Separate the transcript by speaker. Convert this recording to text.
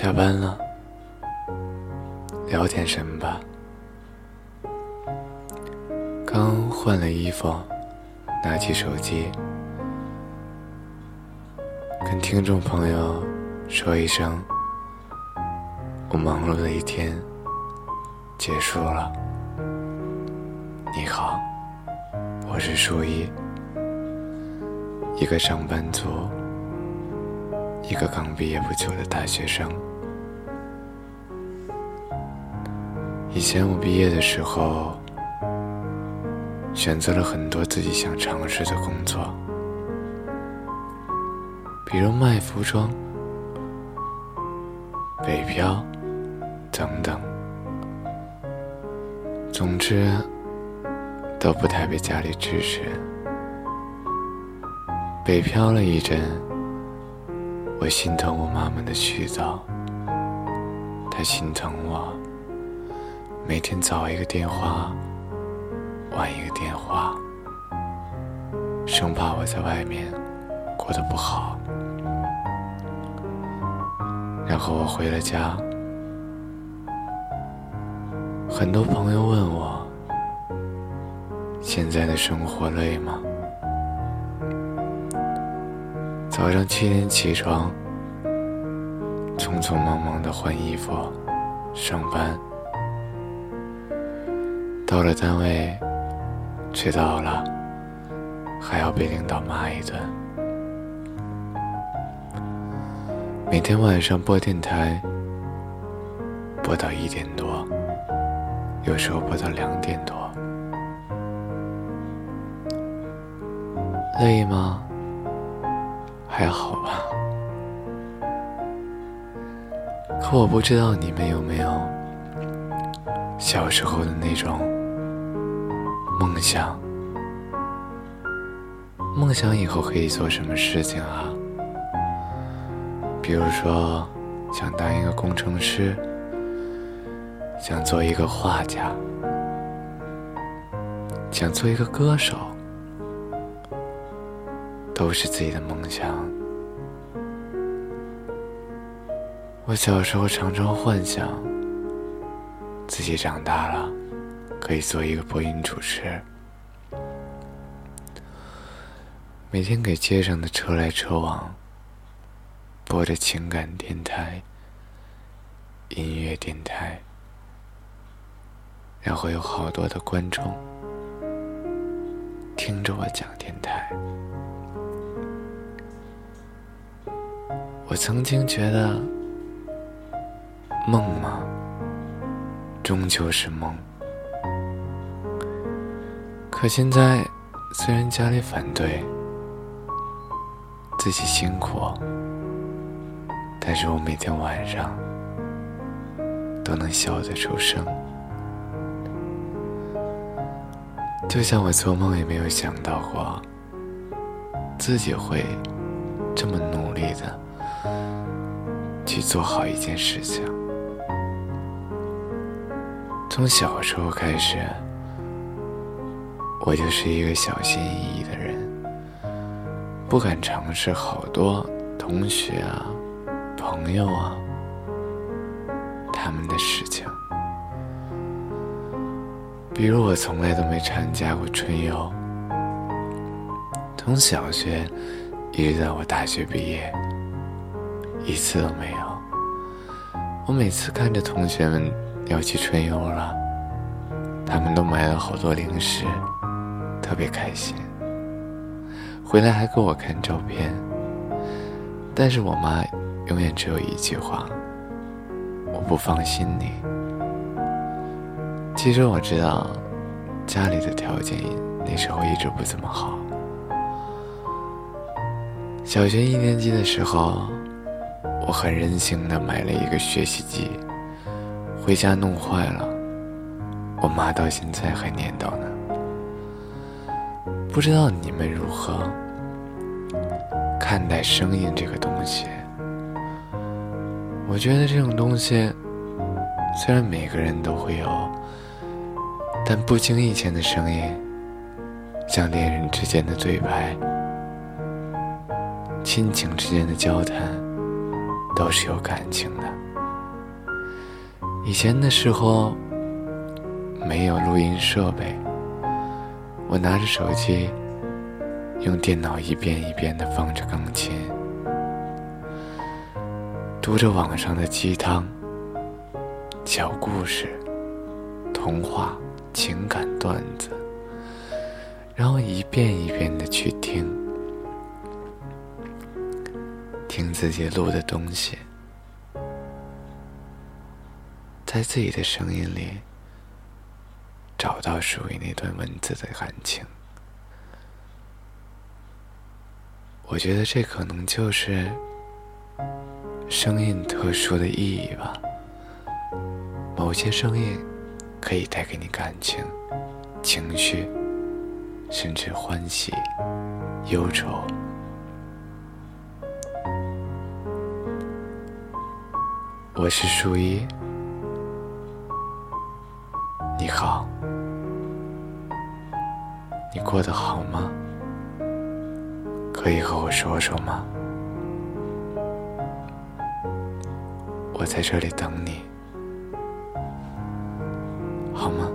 Speaker 1: 下班了，聊点什么吧。刚换了衣服，拿起手机，跟听众朋友说一声：我忙碌的一天结束了。你好，我是舒一，一个上班族。一个刚毕业不久的大学生。以前我毕业的时候，选择了很多自己想尝试的工作，比如卖服装、北漂等等。总之，都不太被家里支持。北漂了一阵。我心疼我妈妈的絮叨，她心疼我，每天早一个电话，晚一个电话，生怕我在外面过得不好。然后我回了家，很多朋友问我，现在的生活累吗？早上七点起床，匆匆忙忙的换衣服，上班。到了单位，迟到了，还要被领导骂一顿。每天晚上播电台，播到一点多，有时候播到两点多。累吗？还好吧，可我不知道你们有没有小时候的那种梦想，梦想以后可以做什么事情啊？比如说，想当一个工程师，想做一个画家，想做一个歌手。都是自己的梦想。我小时候常常幻想，自己长大了可以做一个播音主持，每天给街上的车来车往播着情感电台、音乐电台，然后有好多的观众听着我讲电台。我曾经觉得，梦嘛，终究是梦。可现在，虽然家里反对，自己辛苦，但是我每天晚上都能笑得出声。就像我做梦也没有想到过，自己会这么努力的。去做好一件事情。从小时候开始，我就是一个小心翼翼的人，不敢尝试好多同学啊、朋友啊他们的事情。比如，我从来都没参加过春游，从小学一直到我大学毕业。一次都没有。我每次看着同学们要去春游了，他们都买了好多零食，特别开心。回来还给我看照片。但是我妈永远只有一句话：我不放心你。其实我知道，家里的条件那时候一直不怎么好。小学一年级的时候。我很任性的买了一个学习机，回家弄坏了，我妈到现在还念叨呢。不知道你们如何看待声音这个东西？我觉得这种东西虽然每个人都会有，但不经意间的声音，像恋人之间的对白，亲情之间的交谈。都是有感情的。以前的时候没有录音设备，我拿着手机，用电脑一遍一遍的放着钢琴，读着网上的鸡汤、小故事、童话、情感段子，然后一遍一遍的去听，听自己录的东西。在自己的声音里找到属于那段文字的感情，我觉得这可能就是声音特殊的意义吧。某些声音可以带给你感情、情绪，甚至欢喜、忧愁。我是树一。你好。你过得好吗？可以和我说说吗？我在这里等你。好吗？